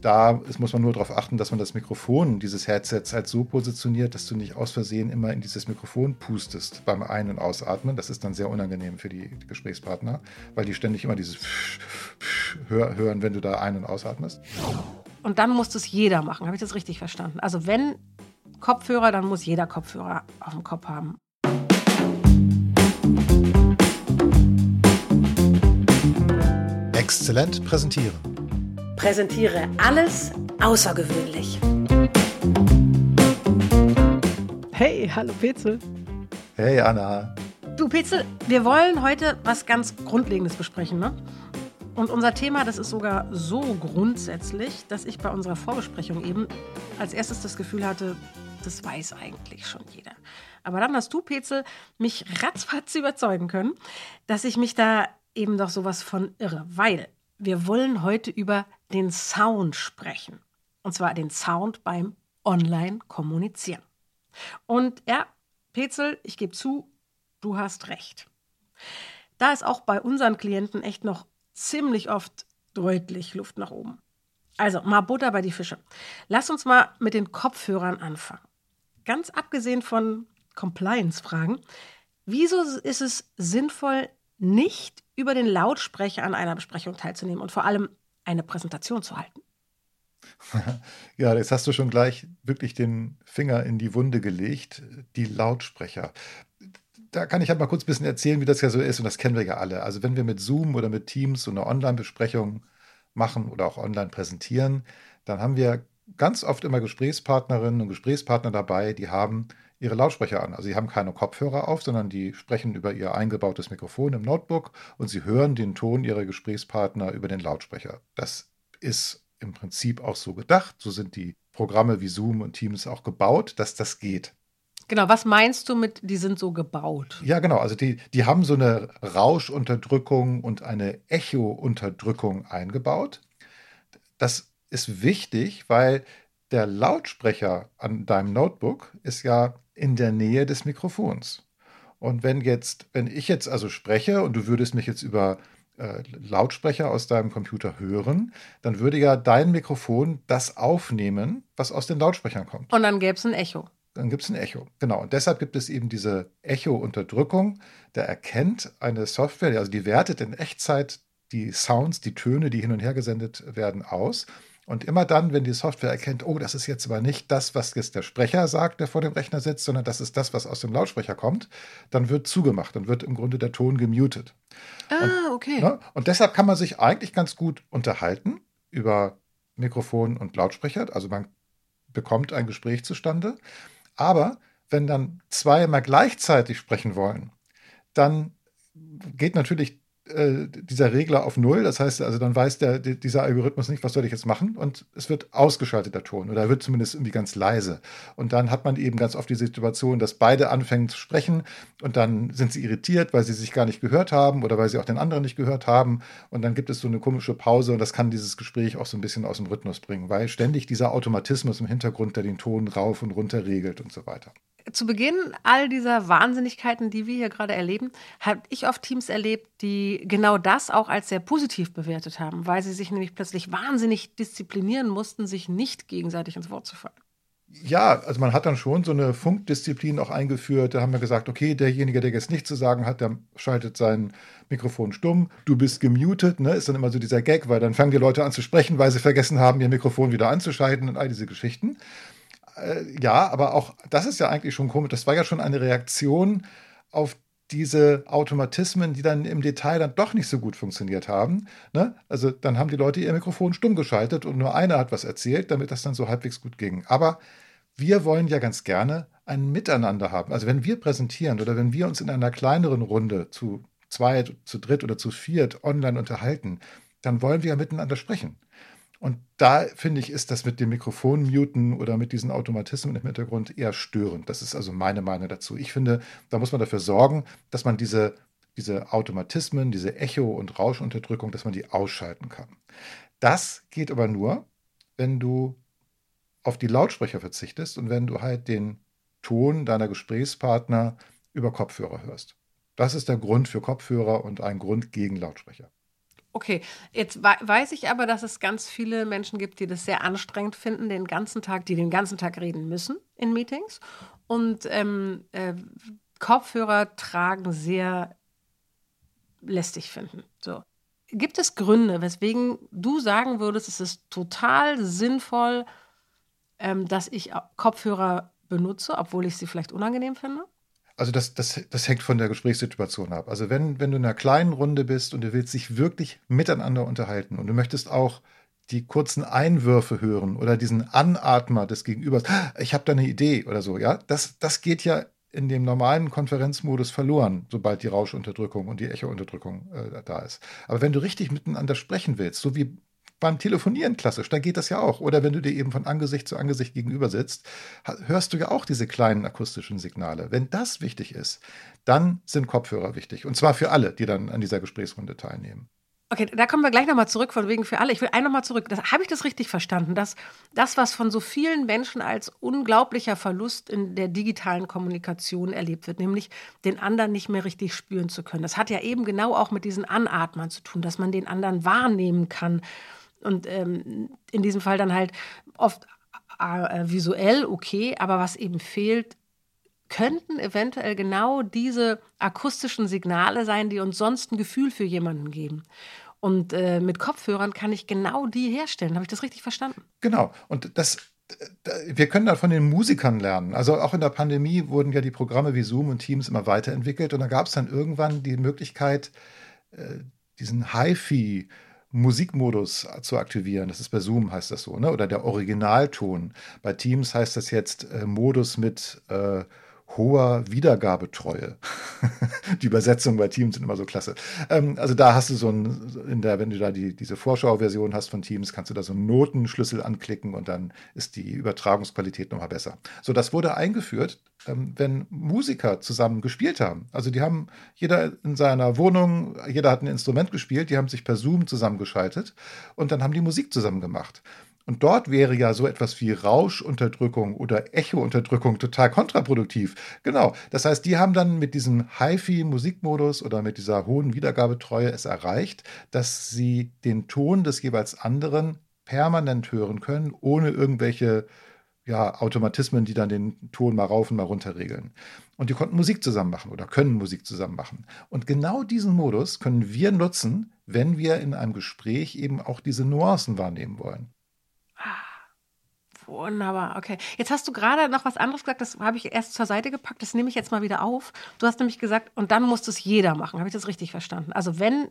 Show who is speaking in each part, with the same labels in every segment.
Speaker 1: da muss man nur darauf achten, dass man das Mikrofon dieses Headsets halt so positioniert, dass du nicht aus Versehen immer in dieses Mikrofon pustest beim Ein- und Ausatmen. Das ist dann sehr unangenehm für die, die Gesprächspartner, weil die ständig immer dieses hören, wenn du da ein- und ausatmest.
Speaker 2: Und dann muss das jeder machen. Habe ich das richtig verstanden? Also wenn Kopfhörer, dann muss jeder Kopfhörer auf dem Kopf haben.
Speaker 1: Exzellent präsentieren.
Speaker 2: Präsentiere alles außergewöhnlich. Hey, hallo Petzel.
Speaker 1: Hey Anna.
Speaker 2: Du Petzel, wir wollen heute was ganz Grundlegendes besprechen, ne? Und unser Thema, das ist sogar so grundsätzlich, dass ich bei unserer Vorbesprechung eben als erstes das Gefühl hatte, das weiß eigentlich schon jeder. Aber dann hast du, Petzel, mich ratzfatz überzeugen können, dass ich mich da eben doch sowas von irre. Weil wir wollen heute über den Sound sprechen. Und zwar den Sound beim Online-Kommunizieren. Und ja, Petzel, ich gebe zu, du hast recht. Da ist auch bei unseren Klienten echt noch ziemlich oft deutlich Luft nach oben. Also mal Butter bei die Fische. Lass uns mal mit den Kopfhörern anfangen. Ganz abgesehen von Compliance-Fragen, wieso ist es sinnvoll, nicht über den Lautsprecher an einer Besprechung teilzunehmen und vor allem eine Präsentation zu halten?
Speaker 1: Ja, jetzt hast du schon gleich wirklich den Finger in die Wunde gelegt, die Lautsprecher. Da kann ich halt mal kurz ein bisschen erzählen, wie das ja so ist und das kennen wir ja alle. Also wenn wir mit Zoom oder mit Teams so eine Online-Besprechung machen oder auch online präsentieren, dann haben wir ganz oft immer Gesprächspartnerinnen und Gesprächspartner dabei, die haben ihre Lautsprecher an. Also sie haben keine Kopfhörer auf, sondern die sprechen über ihr eingebautes Mikrofon im Notebook und sie hören den Ton ihrer Gesprächspartner über den Lautsprecher. Das ist im Prinzip auch so gedacht. So sind die Programme wie Zoom und Teams auch gebaut, dass das geht.
Speaker 2: Genau, was meinst du mit, die sind so gebaut?
Speaker 1: Ja, genau. Also die, die haben so eine Rauschunterdrückung und eine Echo-Unterdrückung eingebaut. Das ist wichtig, weil der Lautsprecher an deinem Notebook ist ja in der Nähe des Mikrofons. Und wenn jetzt, wenn ich jetzt also spreche und du würdest mich jetzt über äh, Lautsprecher aus deinem Computer hören, dann würde ja dein Mikrofon das aufnehmen, was aus den Lautsprechern kommt.
Speaker 2: Und dann gäbe es ein Echo.
Speaker 1: Dann gibt es ein Echo. Genau. Und deshalb gibt es eben diese Echo-Unterdrückung. Da erkennt eine Software, also die wertet in Echtzeit die Sounds, die Töne, die hin und her gesendet werden, aus und immer dann, wenn die Software erkennt, oh, das ist jetzt aber nicht das, was jetzt der Sprecher sagt, der vor dem Rechner sitzt, sondern das ist das, was aus dem Lautsprecher kommt, dann wird zugemacht, dann wird im Grunde der Ton gemutet.
Speaker 2: Ah,
Speaker 1: und,
Speaker 2: okay.
Speaker 1: Ne, und deshalb kann man sich eigentlich ganz gut unterhalten über Mikrofon und Lautsprecher. Also man bekommt ein Gespräch zustande. Aber wenn dann zwei immer gleichzeitig sprechen wollen, dann geht natürlich äh, dieser Regler auf Null. Das heißt, also dann weiß der, dieser Algorithmus nicht, was soll ich jetzt machen und es wird ausgeschaltet, der Ton, oder er wird zumindest irgendwie ganz leise. Und dann hat man eben ganz oft die Situation, dass beide anfangen zu sprechen und dann sind sie irritiert, weil sie sich gar nicht gehört haben oder weil sie auch den anderen nicht gehört haben. Und dann gibt es so eine komische Pause und das kann dieses Gespräch auch so ein bisschen aus dem Rhythmus bringen, weil ständig dieser Automatismus im Hintergrund, der den Ton rauf und runter regelt und so weiter
Speaker 2: zu Beginn all dieser Wahnsinnigkeiten, die wir hier gerade erleben, habe ich oft Teams erlebt, die genau das auch als sehr positiv bewertet haben, weil sie sich nämlich plötzlich wahnsinnig disziplinieren mussten, sich nicht gegenseitig ins Wort zu fallen.
Speaker 1: Ja, also man hat dann schon so eine Funkdisziplin auch eingeführt. Da haben wir gesagt, okay, derjenige, der jetzt nichts zu sagen hat, der schaltet sein Mikrofon stumm. Du bist gemutet, ne? Ist dann immer so dieser Gag, weil dann fangen die Leute an zu sprechen, weil sie vergessen haben, ihr Mikrofon wieder anzuschalten und all diese Geschichten äh, ja, aber auch das ist ja eigentlich schon komisch. Das war ja schon eine Reaktion auf diese Automatismen, die dann im Detail dann doch nicht so gut funktioniert haben. Ne? Also dann haben die Leute ihr Mikrofon stumm geschaltet und nur einer hat was erzählt, damit das dann so halbwegs gut ging. Aber wir wollen ja ganz gerne ein Miteinander haben. Also wenn wir präsentieren oder wenn wir uns in einer kleineren Runde zu zweit, zu dritt oder zu viert online unterhalten, dann wollen wir ja miteinander sprechen. Und da finde ich, ist das mit dem Mikrofon muten oder mit diesen Automatismen im Hintergrund eher störend. Das ist also meine Meinung dazu. Ich finde, da muss man dafür sorgen, dass man diese, diese Automatismen, diese Echo- und Rauschunterdrückung, dass man die ausschalten kann. Das geht aber nur, wenn du auf die Lautsprecher verzichtest und wenn du halt den Ton deiner Gesprächspartner über Kopfhörer hörst. Das ist der Grund für Kopfhörer und ein Grund gegen Lautsprecher.
Speaker 2: Okay, jetzt weiß ich aber, dass es ganz viele Menschen gibt, die das sehr anstrengend finden, den ganzen Tag, die den ganzen Tag reden müssen in Meetings. Und ähm, äh, Kopfhörer tragen sehr lästig finden. So. Gibt es Gründe, weswegen du sagen würdest, es ist total sinnvoll, ähm, dass ich Kopfhörer benutze, obwohl ich sie vielleicht unangenehm finde?
Speaker 1: Also das, das, das hängt von der Gesprächssituation ab. Also wenn, wenn du in einer kleinen Runde bist und du willst dich wirklich miteinander unterhalten und du möchtest auch die kurzen Einwürfe hören oder diesen Anatmer des Gegenübers, ich habe da eine Idee oder so, ja, das, das geht ja in dem normalen Konferenzmodus verloren, sobald die Rauschunterdrückung und die Echounterdrückung äh, da ist. Aber wenn du richtig miteinander sprechen willst, so wie beim Telefonieren klassisch, da geht das ja auch. Oder wenn du dir eben von Angesicht zu Angesicht gegenüber sitzt, hörst du ja auch diese kleinen akustischen Signale. Wenn das wichtig ist, dann sind Kopfhörer wichtig. Und zwar für alle, die dann an dieser Gesprächsrunde teilnehmen.
Speaker 2: Okay, da kommen wir gleich nochmal zurück, von wegen für alle. Ich will ein nochmal zurück. Habe ich das richtig verstanden? Dass das, was von so vielen Menschen als unglaublicher Verlust in der digitalen Kommunikation erlebt wird, nämlich den anderen nicht mehr richtig spüren zu können. Das hat ja eben genau auch mit diesen Anatmern zu tun, dass man den anderen wahrnehmen kann. Und ähm, in diesem Fall dann halt oft äh, visuell okay, aber was eben fehlt, könnten eventuell genau diese akustischen Signale sein, die uns sonst ein Gefühl für jemanden geben. Und äh, mit Kopfhörern kann ich genau die herstellen. Habe ich das richtig verstanden?
Speaker 1: Genau. Und das, wir können da von den Musikern lernen. Also auch in der Pandemie wurden ja die Programme wie Zoom und Teams immer weiterentwickelt. Und da gab es dann irgendwann die Möglichkeit, äh, diesen HiFi Musikmodus zu aktivieren. Das ist bei Zoom heißt das so, ne? Oder der Originalton. Bei Teams heißt das jetzt äh, Modus mit äh, hoher Wiedergabetreue. die Übersetzungen bei Teams sind immer so klasse. Ähm, also da hast du so ein, in der, wenn du da die, diese Vorschauversion hast von Teams, kannst du da so einen Notenschlüssel anklicken und dann ist die Übertragungsqualität nochmal besser. So, das wurde eingeführt, ähm, wenn Musiker zusammen gespielt haben. Also die haben jeder in seiner Wohnung, jeder hat ein Instrument gespielt, die haben sich per Zoom zusammengeschaltet und dann haben die Musik zusammen gemacht. Und dort wäre ja so etwas wie Rauschunterdrückung oder Echounterdrückung total kontraproduktiv. Genau. Das heißt, die haben dann mit diesem HiFi-Musikmodus oder mit dieser hohen Wiedergabetreue es erreicht, dass sie den Ton des jeweils anderen permanent hören können, ohne irgendwelche ja, Automatismen, die dann den Ton mal rauf und mal runter regeln. Und die konnten Musik zusammen machen oder können Musik zusammen machen. Und genau diesen Modus können wir nutzen, wenn wir in einem Gespräch eben auch diese Nuancen wahrnehmen wollen.
Speaker 2: Wunderbar, okay. Jetzt hast du gerade noch was anderes gesagt, das habe ich erst zur Seite gepackt, das nehme ich jetzt mal wieder auf. Du hast nämlich gesagt, und dann muss es jeder machen. Habe ich das richtig verstanden? Also wenn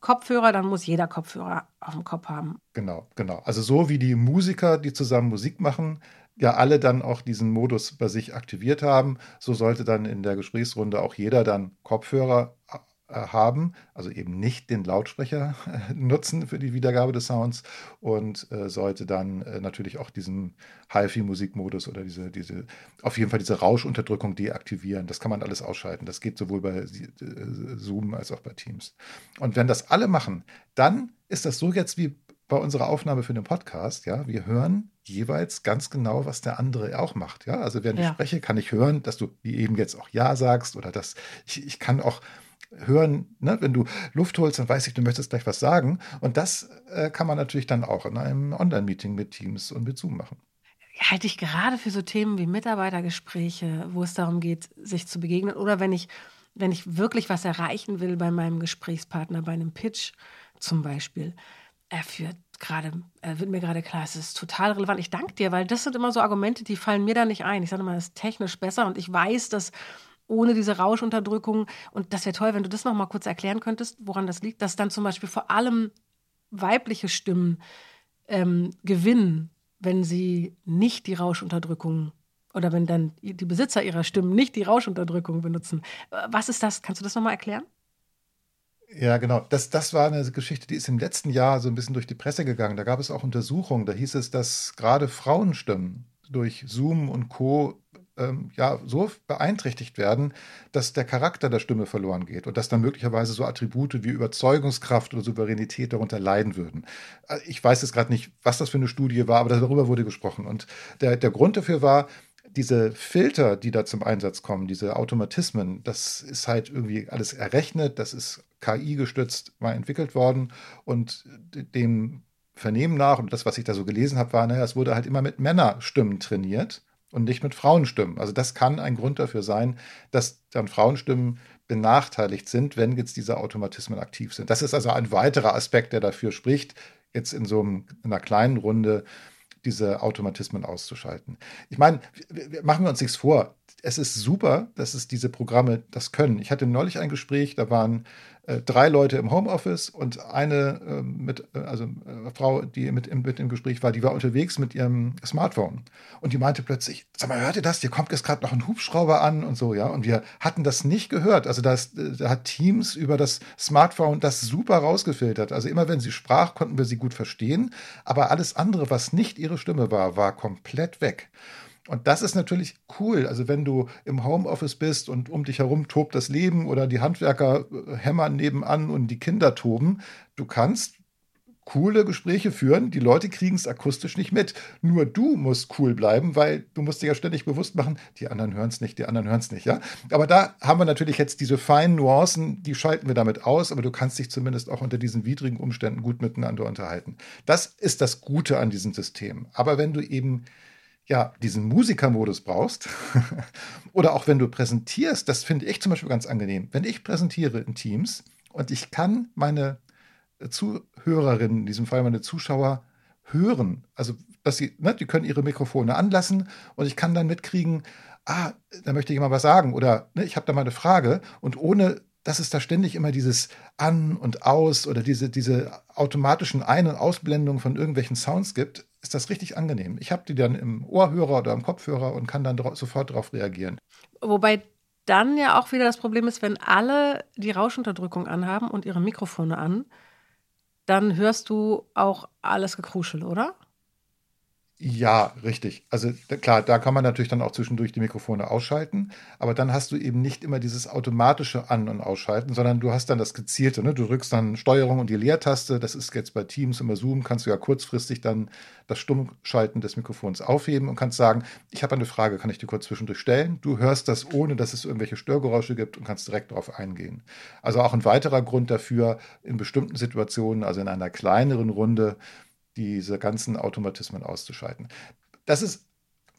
Speaker 2: Kopfhörer, dann muss jeder Kopfhörer auf dem Kopf haben.
Speaker 1: Genau, genau. Also so wie die Musiker, die zusammen Musik machen, ja alle dann auch diesen Modus bei sich aktiviert haben, so sollte dann in der Gesprächsrunde auch jeder dann Kopfhörer haben, also eben nicht den Lautsprecher äh, nutzen für die Wiedergabe des Sounds und äh, sollte dann äh, natürlich auch diesen HiFi-Musikmodus oder diese, diese, auf jeden Fall diese Rauschunterdrückung deaktivieren. Das kann man alles ausschalten. Das geht sowohl bei äh, Zoom als auch bei Teams. Und wenn das alle machen, dann ist das so jetzt wie bei unserer Aufnahme für den Podcast, ja, wir hören jeweils ganz genau, was der andere auch macht. Ja, also während ja. ich spreche, kann ich hören, dass du wie eben jetzt auch Ja sagst oder dass ich, ich kann auch hören, ne? wenn du Luft holst, dann weiß ich, du möchtest gleich was sagen. Und das äh, kann man natürlich dann auch in einem Online-Meeting mit Teams und mit Zoom machen.
Speaker 2: Halte ich gerade für so Themen wie Mitarbeitergespräche, wo es darum geht, sich zu begegnen, oder wenn ich, wenn ich wirklich was erreichen will bei meinem Gesprächspartner, bei einem Pitch zum Beispiel, er führt gerade, äh, wird mir gerade klar, es ist total relevant. Ich danke dir, weil das sind immer so Argumente, die fallen mir da nicht ein. Ich sage immer, das ist technisch besser und ich weiß, dass ohne diese Rauschunterdrückung. Und das wäre toll, wenn du das noch mal kurz erklären könntest, woran das liegt, dass dann zum Beispiel vor allem weibliche Stimmen ähm, gewinnen, wenn sie nicht die Rauschunterdrückung oder wenn dann die Besitzer ihrer Stimmen nicht die Rauschunterdrückung benutzen. Was ist das? Kannst du das noch mal erklären?
Speaker 1: Ja, genau. Das, das war eine Geschichte, die ist im letzten Jahr so ein bisschen durch die Presse gegangen. Da gab es auch Untersuchungen. Da hieß es, dass gerade Frauenstimmen durch Zoom und Co ähm, ja so beeinträchtigt werden, dass der Charakter der Stimme verloren geht und dass dann möglicherweise so Attribute wie Überzeugungskraft oder Souveränität darunter leiden würden. Äh, ich weiß jetzt gerade nicht, was das für eine Studie war, aber darüber wurde gesprochen. Und der, der Grund dafür war, diese Filter, die da zum Einsatz kommen, diese Automatismen, das ist halt irgendwie alles errechnet, das ist KI gestützt mal entwickelt worden und dem Vernehmen nach und das, was ich da so gelesen habe, war, naja, es wurde halt immer mit Männerstimmen trainiert und nicht mit Frauenstimmen. Also das kann ein Grund dafür sein, dass dann Frauenstimmen benachteiligt sind, wenn jetzt diese Automatismen aktiv sind. Das ist also ein weiterer Aspekt, der dafür spricht, jetzt in so einem, in einer kleinen Runde diese Automatismen auszuschalten. Ich meine, machen wir uns nichts vor. Es ist super, dass es diese Programme das können. Ich hatte neulich ein Gespräch, da waren drei Leute im Homeoffice und eine äh, mit, äh, also äh, Frau, die mit im, mit im Gespräch war, die war unterwegs mit ihrem Smartphone. Und die meinte plötzlich, sag mal, hört ihr das? Hier kommt jetzt gerade noch ein Hubschrauber an und so, ja. Und wir hatten das nicht gehört. Also das, äh, da hat Teams über das Smartphone das super rausgefiltert. Also immer wenn sie sprach, konnten wir sie gut verstehen. Aber alles andere, was nicht ihre Stimme war, war komplett weg. Und das ist natürlich cool. Also wenn du im Homeoffice bist und um dich herum tobt das Leben oder die Handwerker äh, hämmern nebenan und die Kinder toben, du kannst coole Gespräche führen. Die Leute kriegen es akustisch nicht mit. Nur du musst cool bleiben, weil du musst dir ja ständig bewusst machen, die anderen hören es nicht, die anderen hören es nicht, ja. Aber da haben wir natürlich jetzt diese feinen Nuancen, die schalten wir damit aus, aber du kannst dich zumindest auch unter diesen widrigen Umständen gut miteinander unterhalten. Das ist das Gute an diesem System. Aber wenn du eben ja, diesen Musikermodus brauchst, oder auch wenn du präsentierst, das finde ich zum Beispiel ganz angenehm. Wenn ich präsentiere in Teams und ich kann meine Zuhörerinnen, in diesem Fall meine Zuschauer, hören, also dass sie, ne, die können ihre Mikrofone anlassen und ich kann dann mitkriegen, ah, da möchte jemand was sagen oder ne, ich habe da mal eine Frage. Und ohne dass es da ständig immer dieses An und Aus oder diese, diese automatischen Ein- und Ausblendungen von irgendwelchen Sounds gibt, ist das richtig angenehm. Ich habe die dann im Ohrhörer oder im Kopfhörer und kann dann dra sofort darauf reagieren.
Speaker 2: Wobei dann ja auch wieder das Problem ist, wenn alle die Rauschenunterdrückung anhaben und ihre Mikrofone an, dann hörst du auch alles Gekruschel, oder?
Speaker 1: Ja, richtig. Also klar, da kann man natürlich dann auch zwischendurch die Mikrofone ausschalten, aber dann hast du eben nicht immer dieses automatische An- und Ausschalten, sondern du hast dann das gezielte. Ne? Du drückst dann Steuerung und die Leertaste. Das ist jetzt bei Teams immer Zoom, kannst du ja kurzfristig dann das Stummschalten des Mikrofons aufheben und kannst sagen, ich habe eine Frage, kann ich dir kurz zwischendurch stellen? Du hörst das, ohne dass es irgendwelche Störgeräusche gibt und kannst direkt darauf eingehen. Also auch ein weiterer Grund dafür, in bestimmten Situationen, also in einer kleineren Runde, diese ganzen Automatismen auszuschalten. Das ist,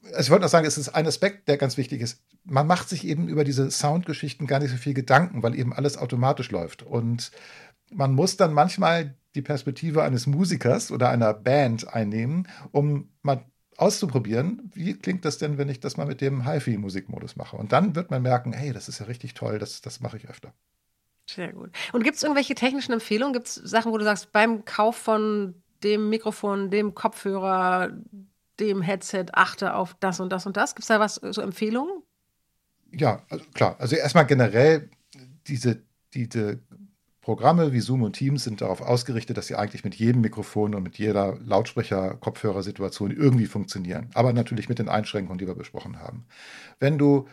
Speaker 1: also ich wollte noch sagen, es ist ein Aspekt, der ganz wichtig ist. Man macht sich eben über diese Soundgeschichten gar nicht so viel Gedanken, weil eben alles automatisch läuft. Und man muss dann manchmal die Perspektive eines Musikers oder einer Band einnehmen, um mal auszuprobieren, wie klingt das denn, wenn ich das mal mit dem HiFi-Musikmodus mache. Und dann wird man merken, hey, das ist ja richtig toll, das, das mache ich öfter.
Speaker 2: Sehr gut. Und gibt es irgendwelche technischen Empfehlungen? Gibt es Sachen, wo du sagst, beim Kauf von dem Mikrofon, dem Kopfhörer, dem Headset achte auf das und das und das? Gibt es da was, so Empfehlungen?
Speaker 1: Ja, also klar. Also erstmal generell diese, diese Programme wie Zoom und Teams sind darauf ausgerichtet, dass sie eigentlich mit jedem Mikrofon und mit jeder Lautsprecher-Kopfhörersituation irgendwie funktionieren. Aber natürlich mit den Einschränkungen, die wir besprochen haben. Wenn du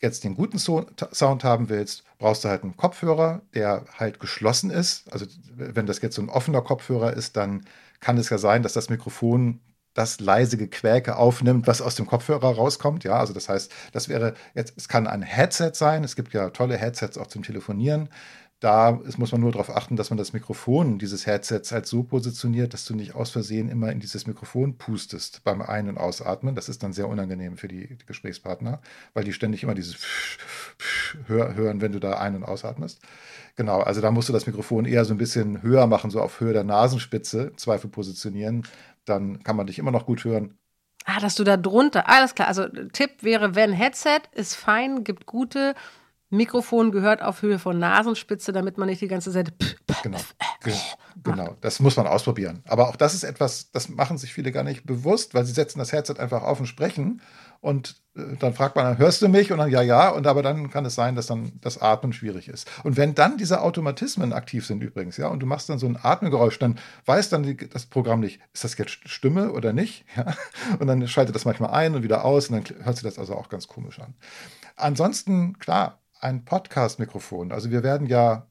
Speaker 1: jetzt den guten Sound haben willst, brauchst du halt einen Kopfhörer, der halt geschlossen ist. Also wenn das jetzt so ein offener Kopfhörer ist, dann kann es ja sein, dass das Mikrofon das leise Gequäke aufnimmt, was aus dem Kopfhörer rauskommt. Ja, also das heißt, das wäre jetzt, es kann ein Headset sein. Es gibt ja tolle Headsets auch zum Telefonieren da muss man nur darauf achten, dass man das Mikrofon dieses Headsets halt so positioniert, dass du nicht aus Versehen immer in dieses Mikrofon pustest beim Ein- und Ausatmen. Das ist dann sehr unangenehm für die, Gesprächspartner, weil die ständig immer dieses hören, wenn du da ein- und ausatmest. Genau, also da musst du das Mikrofon eher so ein bisschen höher machen, so auf Höhe der Nasenspitze, Zweifel positionieren. Dann kann man dich immer noch gut hören.
Speaker 2: Ah, dass du da drunter, alles klar. Also Tipp wäre, wenn Headset ist fein, gibt gute Mikrofon gehört auf Höhe von Nasenspitze, damit man nicht die ganze Zeit.
Speaker 1: Genau, genau. Das muss man ausprobieren. Aber auch das ist etwas, das machen sich viele gar nicht bewusst, weil sie setzen das Headset einfach auf und sprechen. Und äh, dann fragt man, hörst du mich? Und dann ja, ja. Und aber dann kann es sein, dass dann das Atmen schwierig ist. Und wenn dann diese Automatismen aktiv sind übrigens, ja, und du machst dann so ein Atmengeräusch, dann weiß dann das Programm nicht, ist das jetzt Stimme oder nicht? Ja? Und dann schaltet das manchmal ein und wieder aus und dann hört sich das also auch ganz komisch an. Ansonsten, klar, ein Podcast-Mikrofon. Also wir werden ja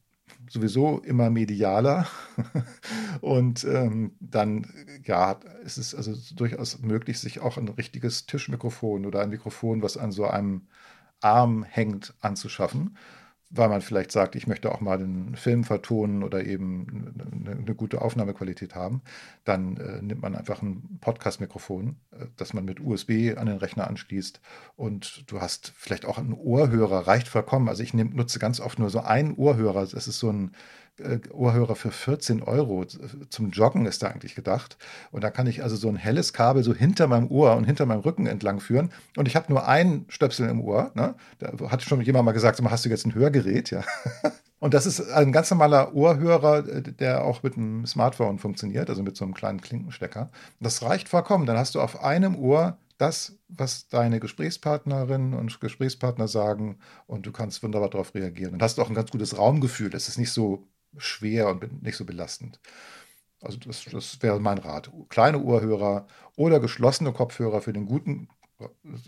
Speaker 1: sowieso immer medialer und ähm, dann ja ist es also durchaus möglich, sich auch ein richtiges Tischmikrofon oder ein Mikrofon, was an so einem Arm hängt, anzuschaffen. Weil man vielleicht sagt, ich möchte auch mal den Film vertonen oder eben eine, eine gute Aufnahmequalität haben, dann äh, nimmt man einfach ein Podcast-Mikrofon, äh, das man mit USB an den Rechner anschließt und du hast vielleicht auch einen Ohrhörer, reicht vollkommen. Also ich nehm, nutze ganz oft nur so einen Ohrhörer. Das ist so ein äh, Ohrhörer für 14 Euro. Zum Joggen ist da eigentlich gedacht. Und da kann ich also so ein helles Kabel so hinter meinem Ohr und hinter meinem Rücken entlang führen. Und ich habe nur einen Stöpsel im Ohr. Ne? Da hat schon jemand mal gesagt, hast du jetzt ein Hörgerät? Ja. Und das ist ein ganz normaler Ohrhörer, der auch mit einem Smartphone funktioniert, also mit so einem kleinen Klinkenstecker. Das reicht vollkommen. Dann hast du auf einem Ohr das, was deine Gesprächspartnerinnen und Gesprächspartner sagen und du kannst wunderbar darauf reagieren. Und hast auch ein ganz gutes Raumgefühl. Es ist nicht so schwer und nicht so belastend. Also das, das wäre mein Rat. Kleine Ohrhörer oder geschlossene Kopfhörer für den guten,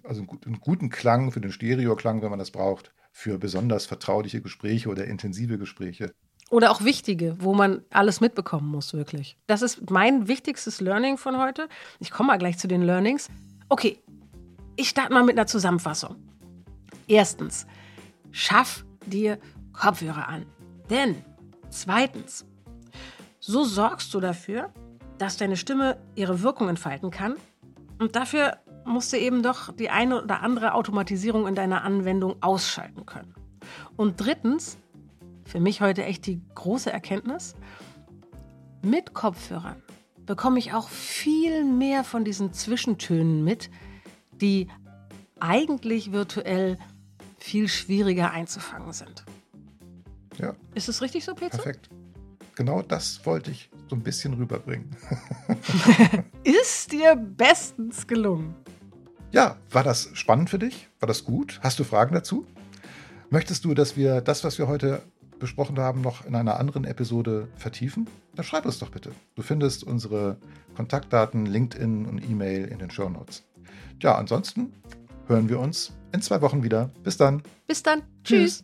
Speaker 1: also einen guten Klang, für den Stereoklang, wenn man das braucht, für besonders vertrauliche Gespräche oder intensive Gespräche.
Speaker 2: Oder auch wichtige, wo man alles mitbekommen muss, wirklich. Das ist mein wichtigstes Learning von heute. Ich komme mal gleich zu den Learnings. Okay, ich starte mal mit einer Zusammenfassung. Erstens, schaff dir Kopfhörer an. Denn Zweitens, so sorgst du dafür, dass deine Stimme ihre Wirkung entfalten kann. Und dafür musst du eben doch die eine oder andere Automatisierung in deiner Anwendung ausschalten können. Und drittens, für mich heute echt die große Erkenntnis, mit Kopfhörern bekomme ich auch viel mehr von diesen Zwischentönen mit, die eigentlich virtuell viel schwieriger einzufangen sind.
Speaker 1: Ja.
Speaker 2: Ist es richtig so, Peter?
Speaker 1: Perfekt. Genau das wollte ich so ein bisschen rüberbringen.
Speaker 2: Ist dir bestens gelungen.
Speaker 1: Ja, war das spannend für dich? War das gut? Hast du Fragen dazu? Möchtest du, dass wir das, was wir heute besprochen haben, noch in einer anderen Episode vertiefen? Dann schreib uns doch bitte. Du findest unsere Kontaktdaten, LinkedIn und E-Mail in den Show Notes. Ja, ansonsten hören wir uns in zwei Wochen wieder. Bis dann.
Speaker 2: Bis dann. Tschüss. Tschüss.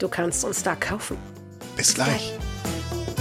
Speaker 2: Du kannst uns da kaufen.
Speaker 1: Bis gleich. Bis gleich.